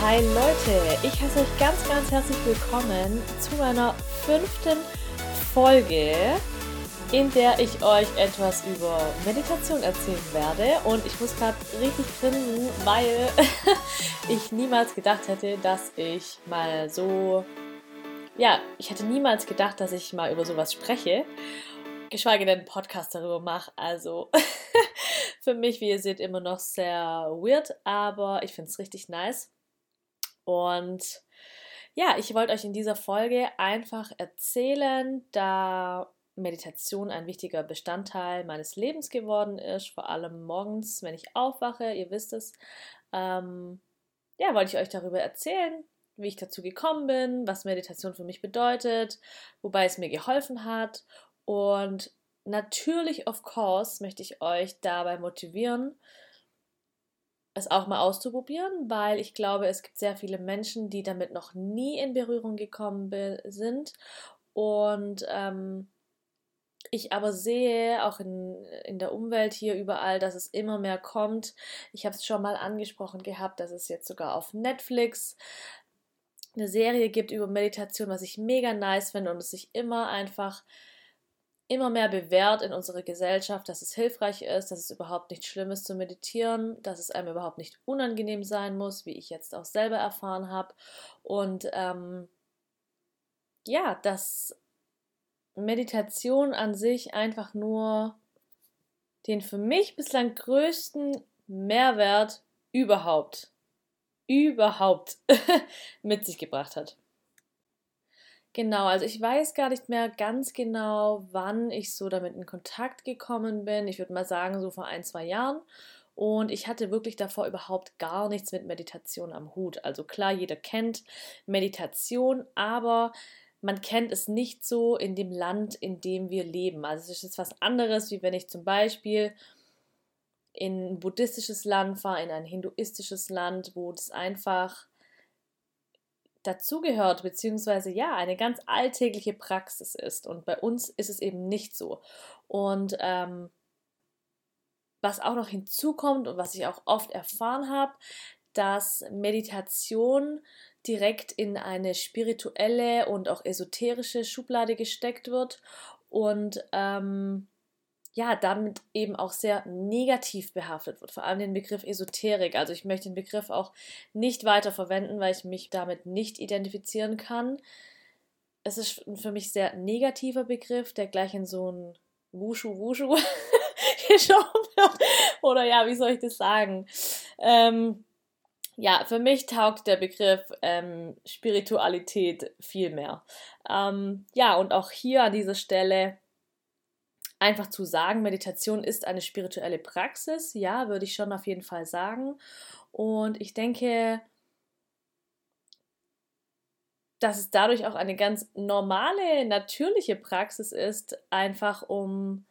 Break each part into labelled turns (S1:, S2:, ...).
S1: Hi Leute! Ich heiße euch ganz, ganz herzlich willkommen zu meiner fünften Folge, in der ich euch etwas über Meditation erzählen werde. Und ich muss gerade richtig grinsen, weil ich niemals gedacht hätte, dass ich mal so. Ja, ich hätte niemals gedacht, dass ich mal über sowas spreche. Geschweige denn einen Podcast darüber mache. Also für mich, wie ihr seht, immer noch sehr weird, aber ich finde es richtig nice. Und ja, ich wollte euch in dieser Folge einfach erzählen, da Meditation ein wichtiger Bestandteil meines Lebens geworden ist, vor allem morgens, wenn ich aufwache, ihr wisst es. Ähm, ja, wollte ich euch darüber erzählen, wie ich dazu gekommen bin, was Meditation für mich bedeutet, wobei es mir geholfen hat. Und natürlich, of course, möchte ich euch dabei motivieren, es auch mal auszuprobieren, weil ich glaube, es gibt sehr viele Menschen, die damit noch nie in Berührung gekommen sind. Und ähm, ich aber sehe, auch in, in der Umwelt hier überall, dass es immer mehr kommt. Ich habe es schon mal angesprochen gehabt, dass es jetzt sogar auf Netflix eine Serie gibt über Meditation, was ich mega nice finde und es sich immer einfach immer mehr bewährt in unserer Gesellschaft, dass es hilfreich ist, dass es überhaupt nicht schlimm ist zu meditieren, dass es einem überhaupt nicht unangenehm sein muss, wie ich jetzt auch selber erfahren habe. Und ähm, ja, dass Meditation an sich einfach nur den für mich bislang größten Mehrwert überhaupt, überhaupt mit sich gebracht hat. Genau, also ich weiß gar nicht mehr ganz genau, wann ich so damit in Kontakt gekommen bin. Ich würde mal sagen, so vor ein, zwei Jahren. Und ich hatte wirklich davor überhaupt gar nichts mit Meditation am Hut. Also klar, jeder kennt Meditation, aber man kennt es nicht so in dem Land, in dem wir leben. Also es ist was anderes, wie wenn ich zum Beispiel in ein buddhistisches Land fahre, in ein hinduistisches Land, wo das einfach dazugehört, beziehungsweise ja, eine ganz alltägliche Praxis ist. Und bei uns ist es eben nicht so. Und ähm, was auch noch hinzukommt und was ich auch oft erfahren habe, dass Meditation direkt in eine spirituelle und auch esoterische Schublade gesteckt wird und ähm, ja, damit eben auch sehr negativ behaftet wird, vor allem den Begriff Esoterik. Also ich möchte den Begriff auch nicht weiter verwenden, weil ich mich damit nicht identifizieren kann. Es ist für mich sehr negativer Begriff, der gleich in so ein Wushu Wushu geschoben wird. Oder ja, wie soll ich das sagen? Ähm, ja, für mich taugt der Begriff ähm, Spiritualität viel mehr. Ähm, ja, und auch hier an dieser Stelle einfach zu sagen, Meditation ist eine spirituelle Praxis, ja, würde ich schon auf jeden Fall sagen. Und ich denke, dass es dadurch auch eine ganz normale, natürliche Praxis ist, einfach um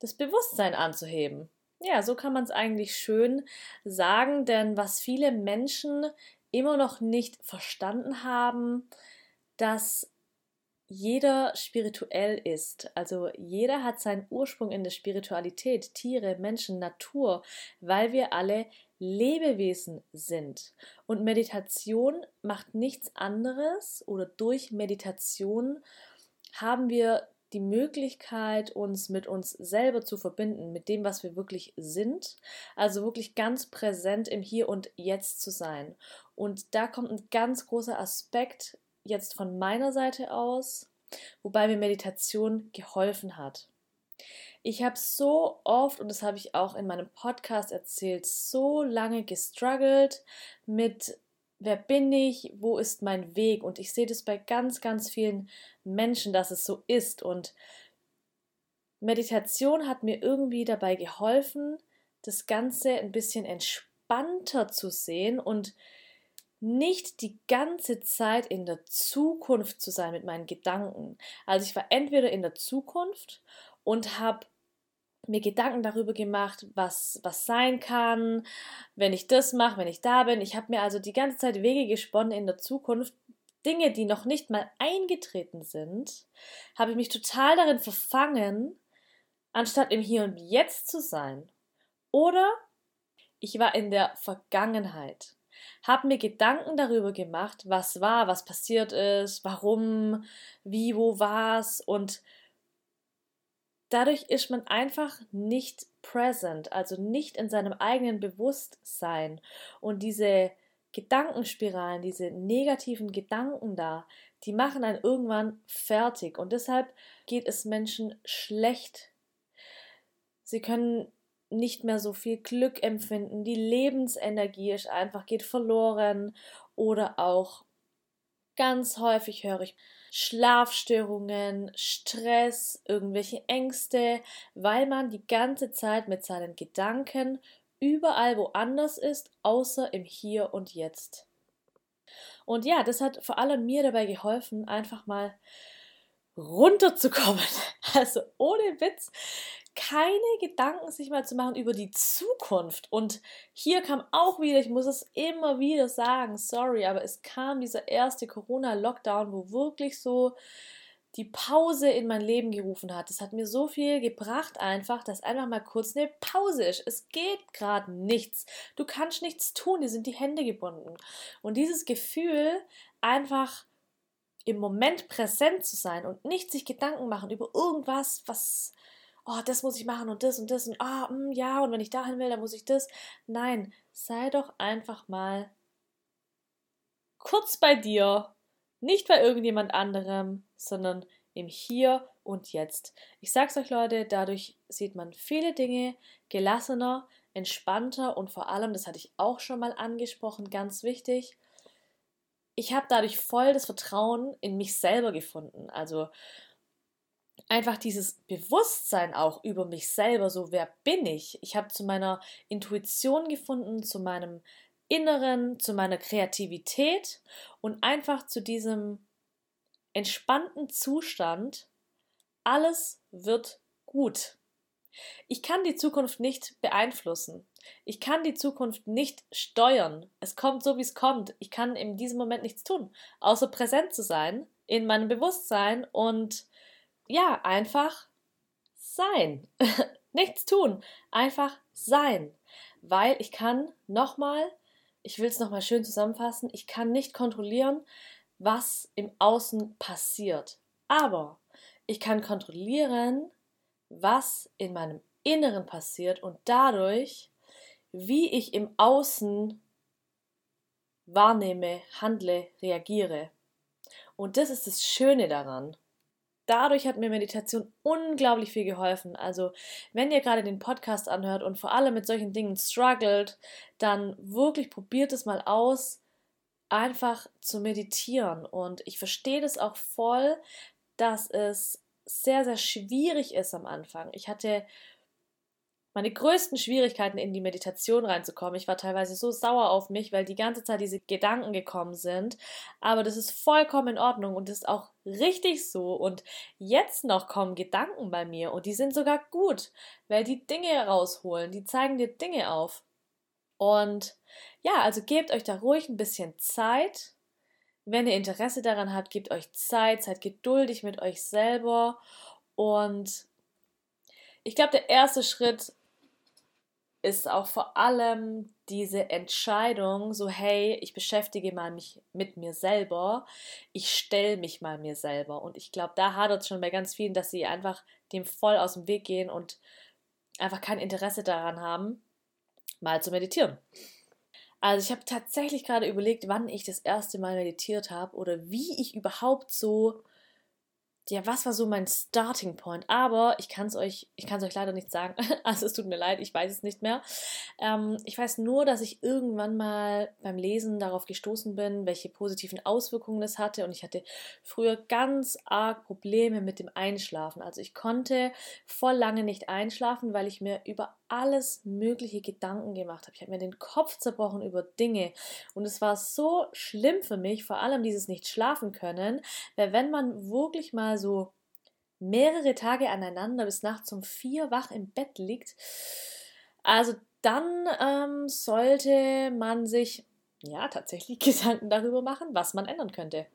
S1: das Bewusstsein anzuheben. Ja, so kann man es eigentlich schön sagen, denn was viele Menschen immer noch nicht verstanden haben, dass jeder spirituell ist. Also jeder hat seinen Ursprung in der Spiritualität, Tiere, Menschen, Natur, weil wir alle Lebewesen sind. Und Meditation macht nichts anderes oder durch Meditation haben wir die Möglichkeit, uns mit uns selber zu verbinden, mit dem, was wir wirklich sind. Also wirklich ganz präsent im Hier und Jetzt zu sein. Und da kommt ein ganz großer Aspekt jetzt von meiner Seite aus, wobei mir Meditation geholfen hat. Ich habe so oft, und das habe ich auch in meinem Podcast erzählt, so lange gestruggelt mit, wer bin ich, wo ist mein Weg? Und ich sehe das bei ganz, ganz vielen Menschen, dass es so ist. Und Meditation hat mir irgendwie dabei geholfen, das Ganze ein bisschen entspannter zu sehen und nicht die ganze Zeit in der Zukunft zu sein mit meinen Gedanken. Also ich war entweder in der Zukunft und habe mir Gedanken darüber gemacht, was, was sein kann, wenn ich das mache, wenn ich da bin. Ich habe mir also die ganze Zeit Wege gesponnen in der Zukunft. Dinge, die noch nicht mal eingetreten sind, habe ich mich total darin verfangen, anstatt im Hier und Jetzt zu sein. Oder ich war in der Vergangenheit. Habe mir Gedanken darüber gemacht, was war, was passiert ist, warum, wie, wo war's. Und dadurch ist man einfach nicht present, also nicht in seinem eigenen Bewusstsein. Und diese Gedankenspiralen, diese negativen Gedanken da, die machen einen irgendwann fertig. Und deshalb geht es Menschen schlecht. Sie können nicht mehr so viel Glück empfinden, die Lebensenergie ist einfach geht verloren oder auch ganz häufig höre ich Schlafstörungen, Stress, irgendwelche Ängste, weil man die ganze Zeit mit seinen Gedanken überall woanders ist, außer im Hier und Jetzt. Und ja, das hat vor allem mir dabei geholfen, einfach mal runterzukommen. Also ohne Witz, keine Gedanken sich mal zu machen über die Zukunft. Und hier kam auch wieder, ich muss es immer wieder sagen, sorry, aber es kam dieser erste Corona-Lockdown, wo wirklich so die Pause in mein Leben gerufen hat. Es hat mir so viel gebracht einfach, dass einfach mal kurz eine Pause ist. Es geht gerade nichts. Du kannst nichts tun, dir sind die Hände gebunden. Und dieses Gefühl, einfach im Moment präsent zu sein und nicht sich Gedanken machen über irgendwas, was oh, das muss ich machen und das und das und ah, oh, ja, und wenn ich dahin will, dann muss ich das. Nein, sei doch einfach mal kurz bei dir, nicht bei irgendjemand anderem, sondern im Hier und Jetzt. Ich sag's euch, Leute, dadurch sieht man viele Dinge gelassener, entspannter und vor allem, das hatte ich auch schon mal angesprochen, ganz wichtig, ich habe dadurch voll das Vertrauen in mich selber gefunden. Also einfach dieses Bewusstsein auch über mich selber, so wer bin ich. Ich habe zu meiner Intuition gefunden, zu meinem Inneren, zu meiner Kreativität und einfach zu diesem entspannten Zustand, alles wird gut. Ich kann die Zukunft nicht beeinflussen. Ich kann die Zukunft nicht steuern. Es kommt so, wie es kommt. Ich kann in diesem Moment nichts tun, außer präsent zu sein in meinem Bewusstsein und ja, einfach sein. Nichts tun, einfach sein. Weil ich kann nochmal, ich will es nochmal schön zusammenfassen, ich kann nicht kontrollieren, was im Außen passiert. Aber ich kann kontrollieren, was in meinem Inneren passiert und dadurch, wie ich im Außen wahrnehme, handle, reagiere. Und das ist das Schöne daran dadurch hat mir Meditation unglaublich viel geholfen. Also, wenn ihr gerade den Podcast anhört und vor allem mit solchen Dingen struggelt, dann wirklich probiert es mal aus, einfach zu meditieren. Und ich verstehe das auch voll, dass es sehr, sehr schwierig ist am Anfang. Ich hatte meine größten Schwierigkeiten in die Meditation reinzukommen. Ich war teilweise so sauer auf mich, weil die ganze Zeit diese Gedanken gekommen sind. Aber das ist vollkommen in Ordnung und ist auch richtig so. Und jetzt noch kommen Gedanken bei mir und die sind sogar gut, weil die Dinge rausholen, die zeigen dir Dinge auf. Und ja, also gebt euch da ruhig ein bisschen Zeit. Wenn ihr Interesse daran habt, gebt euch Zeit, seid geduldig mit euch selber und ich glaube, der erste Schritt ist auch vor allem diese Entscheidung, so hey, ich beschäftige mal mich mit mir selber, ich stelle mich mal mir selber. Und ich glaube, da hadert es schon bei ganz vielen, dass sie einfach dem voll aus dem Weg gehen und einfach kein Interesse daran haben, mal zu meditieren. Also ich habe tatsächlich gerade überlegt, wann ich das erste Mal meditiert habe oder wie ich überhaupt so ja, was war so mein Starting Point? Aber ich kann es euch, ich kann es euch leider nicht sagen. Also es tut mir leid, ich weiß es nicht mehr. Ähm, ich weiß nur, dass ich irgendwann mal beim Lesen darauf gestoßen bin, welche positiven Auswirkungen es hatte. Und ich hatte früher ganz arg Probleme mit dem Einschlafen. Also ich konnte voll lange nicht einschlafen, weil ich mir über alles mögliche Gedanken gemacht habe. Ich habe mir den Kopf zerbrochen über Dinge und es war so schlimm für mich, vor allem dieses nicht schlafen können, weil wenn man wirklich mal so mehrere Tage aneinander bis nachts um vier wach im Bett liegt, also dann ähm, sollte man sich ja tatsächlich Gedanken darüber machen, was man ändern könnte.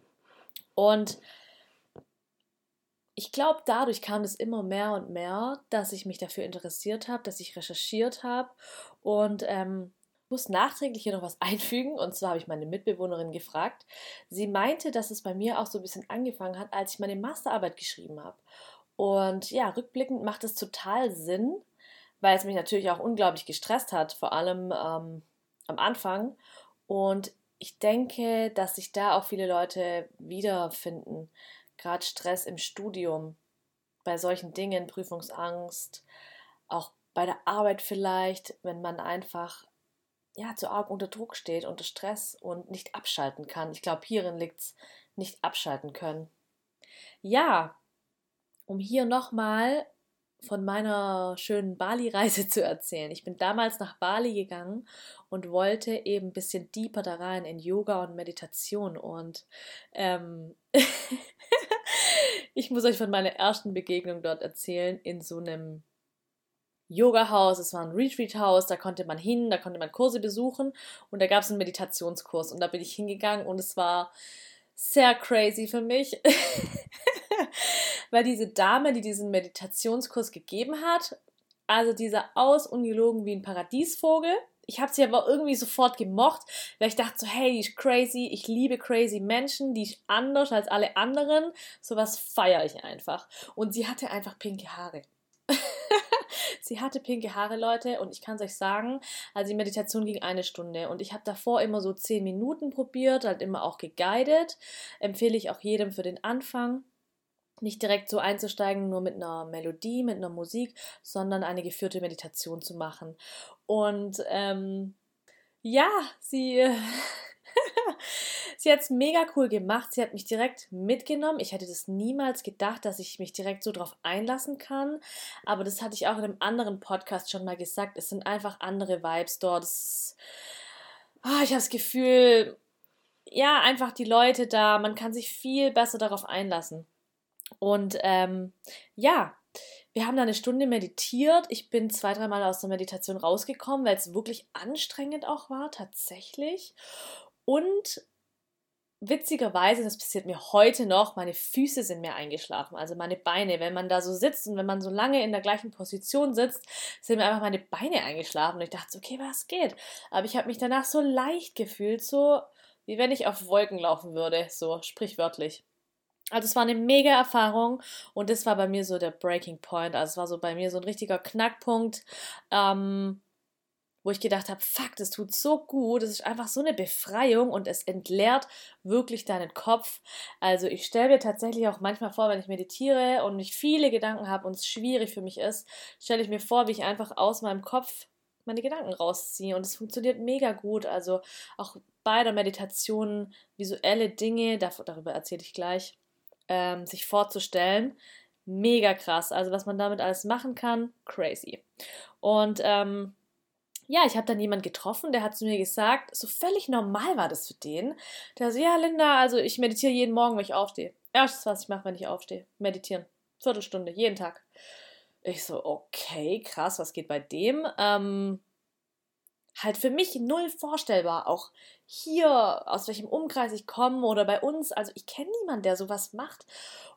S1: Und ich glaube, dadurch kam es immer mehr und mehr, dass ich mich dafür interessiert habe, dass ich recherchiert habe und ähm, muss nachträglich hier noch was einfügen. Und zwar habe ich meine Mitbewohnerin gefragt. Sie meinte, dass es bei mir auch so ein bisschen angefangen hat, als ich meine Masterarbeit geschrieben habe. Und ja, rückblickend macht es total Sinn, weil es mich natürlich auch unglaublich gestresst hat, vor allem ähm, am Anfang. Und ich denke, dass sich da auch viele Leute wiederfinden. Gerade Stress im Studium, bei solchen Dingen, Prüfungsangst, auch bei der Arbeit vielleicht, wenn man einfach ja, zu arg unter Druck steht, unter Stress und nicht abschalten kann. Ich glaube, hierin liegt es, nicht abschalten können. Ja, um hier nochmal von meiner schönen Bali-Reise zu erzählen. Ich bin damals nach Bali gegangen und wollte eben ein bisschen deeper da rein in Yoga und Meditation. Und ähm, ich muss euch von meiner ersten Begegnung dort erzählen in so einem Yoga-Haus, es war ein Retreat-Haus, da konnte man hin, da konnte man Kurse besuchen und da gab es einen Meditationskurs und da bin ich hingegangen und es war sehr crazy für mich, weil diese Dame, die diesen Meditationskurs gegeben hat, also dieser aus ungelogen wie ein Paradiesvogel. Ich habe sie aber irgendwie sofort gemocht, weil ich dachte so, hey, die ist crazy, ich liebe crazy Menschen, die ist anders als alle anderen. Sowas feiere ich einfach. Und sie hatte einfach pinke Haare. Sie hatte pinke Haare, Leute, und ich kann es euch sagen, also die Meditation ging eine Stunde und ich habe davor immer so zehn Minuten probiert, halt immer auch geguided. Empfehle ich auch jedem für den Anfang nicht direkt so einzusteigen, nur mit einer Melodie, mit einer Musik, sondern eine geführte Meditation zu machen. Und ähm, ja, sie sie hat es mega cool gemacht. Sie hat mich direkt mitgenommen. Ich hätte das niemals gedacht, dass ich mich direkt so drauf einlassen kann. Aber das hatte ich auch in einem anderen Podcast schon mal gesagt. Es sind einfach andere Vibes dort. Ist, oh, ich habe das Gefühl, ja, einfach die Leute da, man kann sich viel besser darauf einlassen. Und ähm, ja, wir haben da eine Stunde meditiert. Ich bin zwei, dreimal aus der Meditation rausgekommen, weil es wirklich anstrengend auch war, tatsächlich. Und witzigerweise, das passiert mir heute noch, meine Füße sind mir eingeschlafen, also meine Beine. Wenn man da so sitzt und wenn man so lange in der gleichen Position sitzt, sind mir einfach meine Beine eingeschlafen. Und ich dachte, okay, was geht? Aber ich habe mich danach so leicht gefühlt, so wie wenn ich auf Wolken laufen würde, so sprichwörtlich. Also es war eine mega Erfahrung und das war bei mir so der Breaking Point. Also es war so bei mir so ein richtiger Knackpunkt. Ähm, wo ich gedacht habe, fuck, das tut so gut, das ist einfach so eine Befreiung und es entleert wirklich deinen Kopf. Also ich stelle mir tatsächlich auch manchmal vor, wenn ich meditiere und ich viele Gedanken habe und es schwierig für mich ist, stelle ich mir vor, wie ich einfach aus meinem Kopf meine Gedanken rausziehe und es funktioniert mega gut. Also auch bei der Meditation visuelle Dinge, darüber erzähle ich gleich, ähm, sich vorzustellen. Mega krass. Also was man damit alles machen kann, crazy. Und ähm, ja, ich habe dann jemanden getroffen, der hat zu mir gesagt, so völlig normal war das für den. Der so, ja, Linda, also ich meditiere jeden Morgen, wenn ich aufstehe. Erstes, was ich mache, wenn ich aufstehe, meditieren. Viertelstunde, jeden Tag. Ich so, okay, krass, was geht bei dem? Ähm, halt für mich null vorstellbar. Auch hier, aus welchem Umkreis ich komme oder bei uns. Also ich kenne niemanden, der sowas macht.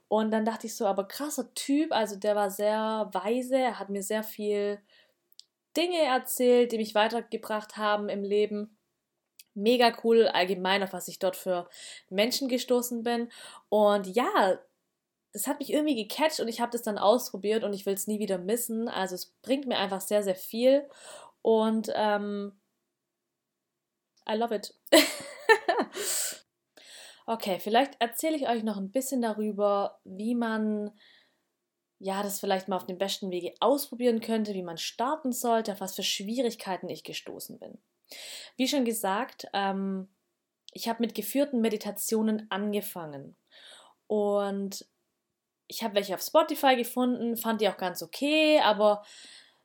S1: Und dann dachte ich so, aber krasser Typ, also der war sehr weise, er hat mir sehr viel Dinge erzählt, die mich weitergebracht haben im Leben. Mega cool allgemein, auf was ich dort für Menschen gestoßen bin. Und ja, das hat mich irgendwie gecatcht und ich habe das dann ausprobiert und ich will es nie wieder missen. Also es bringt mir einfach sehr, sehr viel. Und ähm, I love it. okay, vielleicht erzähle ich euch noch ein bisschen darüber, wie man ja, das vielleicht mal auf dem besten Wege ausprobieren könnte, wie man starten sollte, auf was für Schwierigkeiten ich gestoßen bin. Wie schon gesagt, ähm, ich habe mit geführten Meditationen angefangen und ich habe welche auf Spotify gefunden, fand die auch ganz okay, aber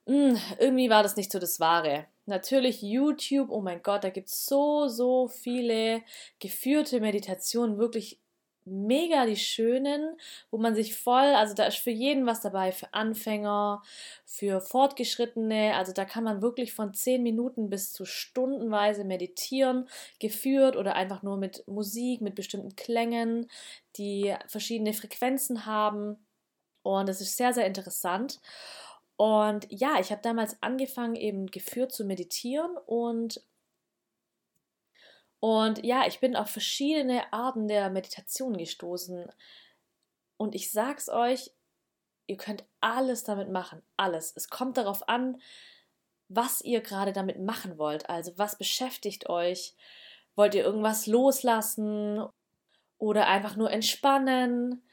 S1: mh, hm, irgendwie war das nicht so das Wahre. Natürlich YouTube, oh mein Gott, da gibt es so, so viele geführte Meditationen, wirklich mega die schönen, wo man sich voll, also da ist für jeden was dabei, für Anfänger, für Fortgeschrittene, also da kann man wirklich von zehn Minuten bis zu stundenweise meditieren, geführt oder einfach nur mit Musik, mit bestimmten Klängen, die verschiedene Frequenzen haben und das ist sehr, sehr interessant. Und ja, ich habe damals angefangen, eben geführt zu meditieren und Und ja, ich bin auf verschiedene Arten der Meditation gestoßen. Und ich sag's euch, ihr könnt alles damit machen. Alles. Es kommt darauf an, was ihr gerade damit machen wollt. Also, was beschäftigt euch? Wollt ihr irgendwas loslassen oder einfach nur entspannen?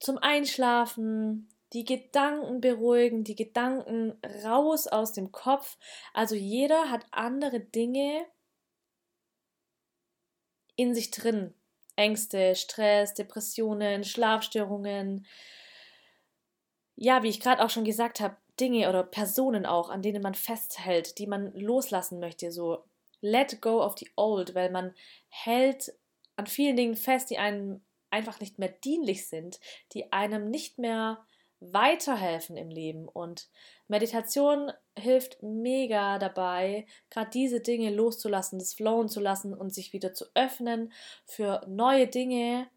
S1: Zum Einschlafen? Die Gedanken beruhigen, die Gedanken raus aus dem Kopf. Also jeder hat andere Dinge in sich drin. Ängste, Stress, Depressionen, Schlafstörungen. Ja, wie ich gerade auch schon gesagt habe, Dinge oder Personen auch, an denen man festhält, die man loslassen möchte. So let go of the old, weil man hält an vielen Dingen fest, die einem einfach nicht mehr dienlich sind, die einem nicht mehr weiterhelfen im Leben. Und Meditation hilft mega dabei, gerade diese Dinge loszulassen, das flowen zu lassen und sich wieder zu öffnen für neue Dinge,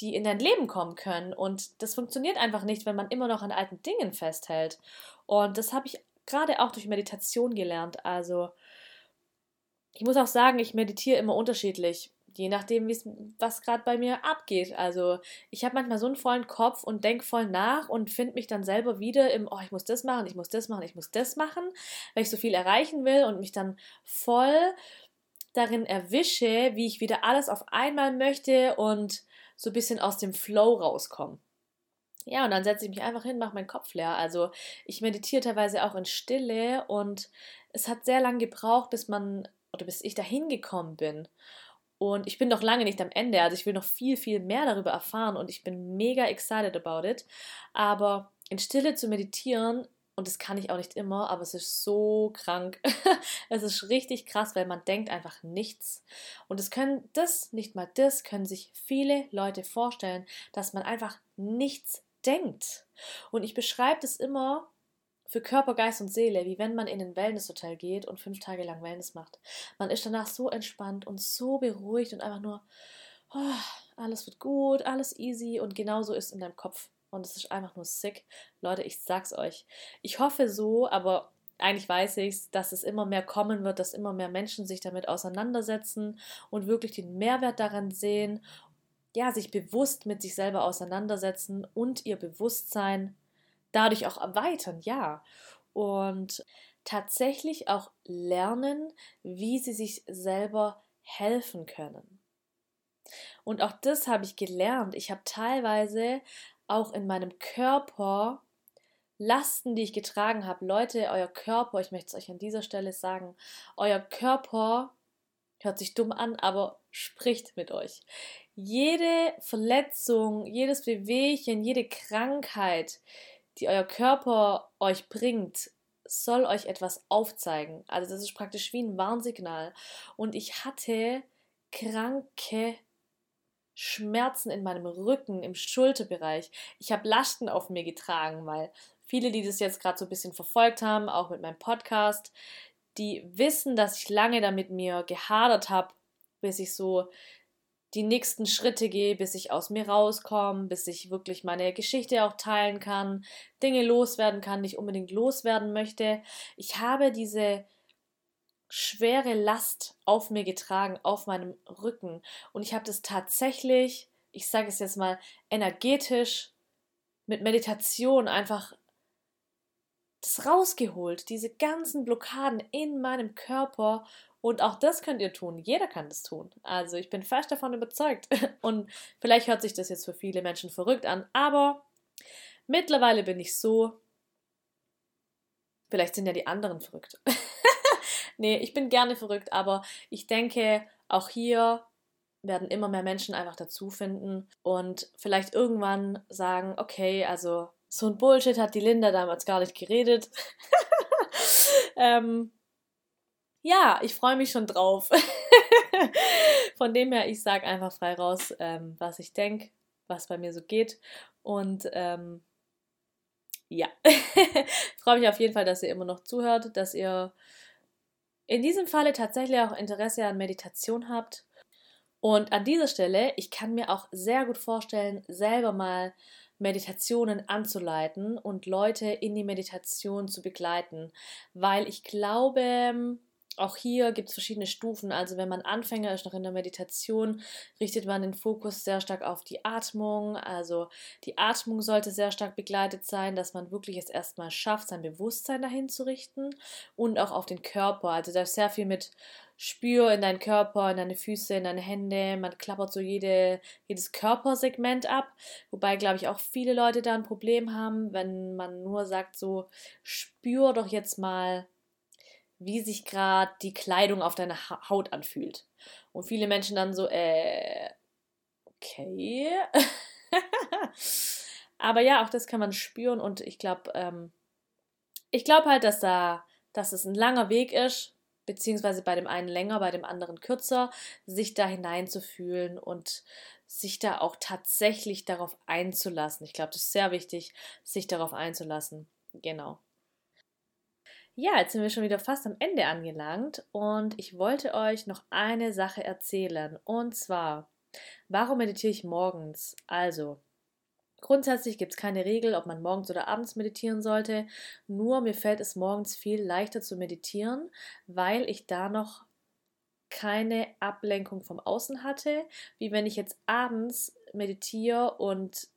S1: die in dein Leben kommen können. Und das funktioniert einfach nicht, wenn man immer noch an alten Dingen festhält. Und das habe ich gerade auch durch Meditation gelernt. Also ich muss auch sagen, ich meditiere immer unterschiedlich je nachdem, was gerade bei mir abgeht. Also ich habe manchmal so einen vollen Kopf und denke voll nach und finde mich dann selber wieder im, oh, ich muss das machen, ich muss das machen, ich muss das machen, weil ich so viel erreichen will und mich dann voll darin erwische, wie ich wieder alles auf einmal möchte und so ein bisschen aus dem Flow rauskomme. Ja, und dann setze ich mich einfach hin, mache meinen Kopf leer. Also ich meditiere teilweise auch in Stille und es hat sehr lange gebraucht, bis man oder bis ich dahin gekommen bin. Und ich bin noch lange nicht am Ende. Also ich will noch viel, viel mehr darüber erfahren und ich bin mega excited about it. Aber in Stille zu meditieren, und das kann ich auch nicht immer, aber es ist so krank. es ist richtig krass, weil man denkt einfach nichts. Und es können das, nicht mal das, können sich viele Leute vorstellen, dass man einfach nichts denkt. Und ich beschreibe das immer für Körper, Geist und Seele, wie wenn man in ein Wellnesshotel geht und fünf Tage lang Wellness macht. Man ist danach so entspannt und so beruhigt und einfach nur, oh, alles wird gut, alles easy und genauso ist in deinem Kopf. Und es ist einfach nur sick. Leute, ich sag's euch. Ich hoffe so, aber eigentlich weiß ich, dass es immer mehr kommen wird, dass immer mehr Menschen sich damit auseinandersetzen und wirklich den Mehrwert daran sehen, ja, sich bewusst mit sich selber auseinandersetzen und ihr Bewusstsein dadurch auch erweitern, ja. Und tatsächlich auch lernen, wie sie sich selber helfen können. Und auch das habe ich gelernt. Ich habe teilweise auch in meinem Körper Lasten, die ich getragen habe. Leute, euer Körper, ich möchte es euch an dieser Stelle sagen, euer Körper hört sich dumm an, aber spricht mit euch. Jede Verletzung, jedes Bewegchen, jede Krankheit, die euer Körper euch bringt, soll euch etwas aufzeigen. Also das ist praktisch wie ein Warnsignal. Und ich hatte kranke Schmerzen in meinem Rücken, im Schulterbereich. Ich habe Lasten auf mir getragen, weil viele, die das jetzt gerade so ein bisschen verfolgt haben, auch mit meinem Podcast, die wissen, dass ich lange damit mir gehadert habe, bis ich so die nächsten Schritte gehe, bis ich aus mir rauskomme, bis ich wirklich meine Geschichte auch teilen kann, Dinge loswerden kann, nicht unbedingt loswerden möchte. Ich habe diese schwere Last auf mir getragen, auf meinem Rücken. Und ich habe das tatsächlich, ich sage es jetzt mal, energetisch mit Meditation einfach das rausgeholt, diese ganzen Blockaden in meinem Körper und auch das könnt ihr tun. Jeder kann das tun. Also ich bin fest davon überzeugt. Und vielleicht hört sich das jetzt für viele Menschen verrückt an, aber mittlerweile bin ich so. Vielleicht sind ja die anderen verrückt. nee, ich bin gerne verrückt, aber ich denke, auch hier werden immer mehr Menschen einfach dazu finden und vielleicht irgendwann sagen, okay, also so ein Bullshit hat die Linda damals gar nicht geredet. ähm, ja, ich freue mich schon drauf. Von dem her, ich sage einfach frei raus, ähm, was ich denke, was bei mir so geht. Und ähm, ja, freue mich auf jeden Fall, dass ihr immer noch zuhört, dass ihr in diesem Falle tatsächlich auch Interesse an Meditation habt. Und an dieser Stelle, ich kann mir auch sehr gut vorstellen, selber mal Meditationen anzuleiten und Leute in die Meditation zu begleiten, weil ich glaube, auch hier gibt es verschiedene Stufen. Also wenn man Anfänger ist noch in der Meditation, richtet man den Fokus sehr stark auf die Atmung. Also die Atmung sollte sehr stark begleitet sein, dass man wirklich es erstmal schafft, sein Bewusstsein dahin zu richten und auch auf den Körper. Also da ist sehr viel mit Spür in deinen Körper, in deine Füße, in deine Hände. Man klappert so jede, jedes Körpersegment ab. Wobei, glaube ich, auch viele Leute da ein Problem haben, wenn man nur sagt, so spür doch jetzt mal wie sich gerade die Kleidung auf deiner ha Haut anfühlt. Und viele Menschen dann so, äh, okay. Aber ja, auch das kann man spüren und ich glaube, ähm, ich glaube halt, dass da, dass es ein langer Weg ist, beziehungsweise bei dem einen länger, bei dem anderen kürzer, sich da hineinzufühlen und sich da auch tatsächlich darauf einzulassen. Ich glaube, das ist sehr wichtig, sich darauf einzulassen. Genau. Ja, jetzt sind wir schon wieder fast am Ende angelangt und ich wollte euch noch eine Sache erzählen. Und zwar, warum meditiere ich morgens? Also, grundsätzlich gibt es keine Regel, ob man morgens oder abends meditieren sollte. Nur mir fällt es morgens viel leichter zu meditieren, weil ich da noch keine Ablenkung vom Außen hatte, wie wenn ich jetzt abends meditiere und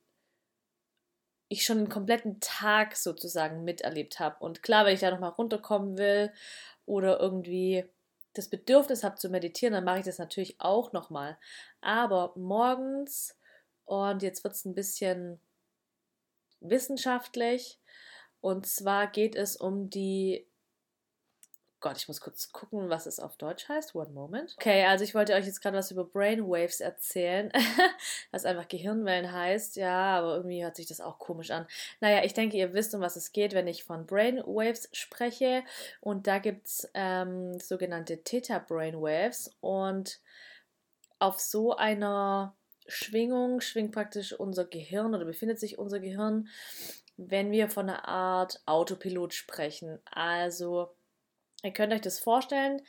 S1: ich schon den kompletten Tag sozusagen miterlebt habe. Und klar, wenn ich da nochmal runterkommen will oder irgendwie das Bedürfnis habe zu meditieren, dann mache ich das natürlich auch nochmal. Aber morgens, und jetzt wird es ein bisschen wissenschaftlich, und zwar geht es um die Gott, ich muss kurz gucken, was es auf Deutsch heißt. One moment. Okay, also ich wollte euch jetzt gerade was über Brainwaves erzählen, was einfach Gehirnwellen heißt. Ja, aber irgendwie hört sich das auch komisch an. Naja, ich denke, ihr wisst, um was es geht, wenn ich von Brainwaves spreche. Und da gibt es ähm, sogenannte Theta Brainwaves. Und auf so einer Schwingung schwingt praktisch unser Gehirn oder befindet sich unser Gehirn, wenn wir von einer Art Autopilot sprechen. Also Ihr könnt euch das vorstellen.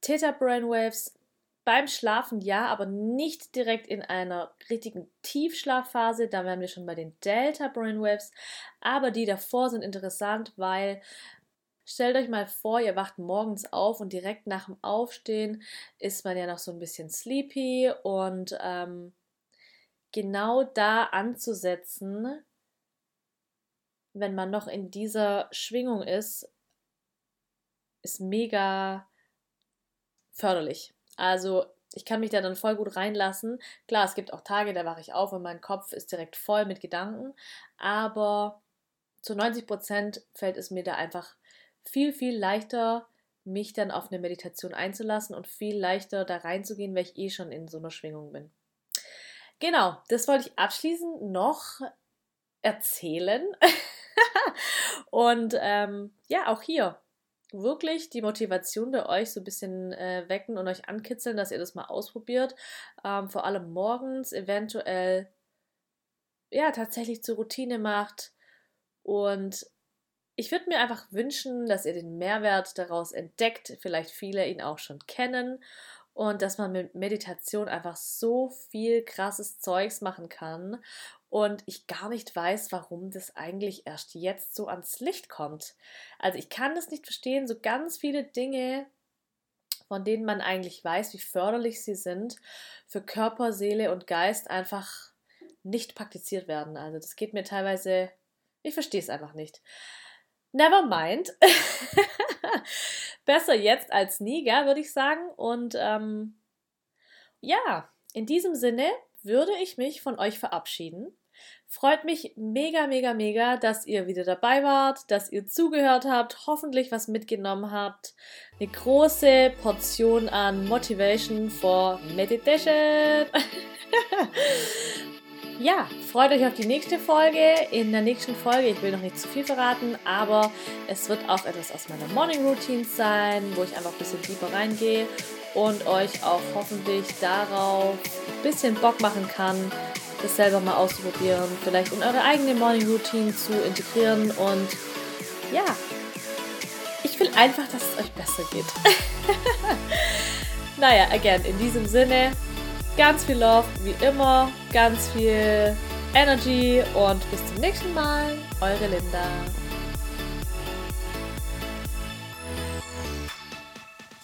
S1: Theta Brainwaves beim Schlafen ja, aber nicht direkt in einer richtigen Tiefschlafphase. Da wären wir schon bei den Delta Brainwaves. Aber die davor sind interessant, weil stellt euch mal vor, ihr wacht morgens auf und direkt nach dem Aufstehen ist man ja noch so ein bisschen sleepy und ähm, genau da anzusetzen, wenn man noch in dieser Schwingung ist, ist mega förderlich. Also ich kann mich da dann voll gut reinlassen. Klar, es gibt auch Tage, da wache ich auf und mein Kopf ist direkt voll mit Gedanken, aber zu 90 Prozent fällt es mir da einfach viel, viel leichter, mich dann auf eine Meditation einzulassen und viel leichter da reinzugehen, weil ich eh schon in so einer Schwingung bin. Genau, das wollte ich abschließend noch erzählen. und ähm, ja, auch hier wirklich die Motivation bei euch so ein bisschen äh, wecken und euch ankitzeln, dass ihr das mal ausprobiert. Ähm, vor allem morgens eventuell ja tatsächlich zur Routine macht. Und ich würde mir einfach wünschen, dass ihr den Mehrwert daraus entdeckt, vielleicht viele ihn auch schon kennen und dass man mit Meditation einfach so viel krasses Zeugs machen kann und ich gar nicht weiß, warum das eigentlich erst jetzt so ans Licht kommt. Also ich kann das nicht verstehen, so ganz viele Dinge, von denen man eigentlich weiß, wie förderlich sie sind, für Körper, Seele und Geist einfach nicht praktiziert werden. Also das geht mir teilweise, ich verstehe es einfach nicht. Never mind. Besser jetzt als nie, gell, würde ich sagen. Und ähm, ja, in diesem Sinne würde ich mich von euch verabschieden. Freut mich mega, mega, mega, dass ihr wieder dabei wart, dass ihr zugehört habt, hoffentlich was mitgenommen habt. Eine große Portion an Motivation for Meditation. ja, freut euch auf die nächste Folge. In der nächsten Folge, ich will noch nicht zu viel verraten, aber es wird auch etwas aus meiner Morning Routine sein, wo ich einfach ein bisschen tiefer reingehe und euch auch hoffentlich darauf ein bisschen Bock machen kann, das selber mal auszuprobieren, vielleicht in eure eigene Morning Routine zu integrieren und ja, ich will einfach, dass es euch besser geht. naja, again, in diesem Sinne, ganz viel Love, wie immer, ganz viel Energy. Und bis zum nächsten Mal, eure Linda.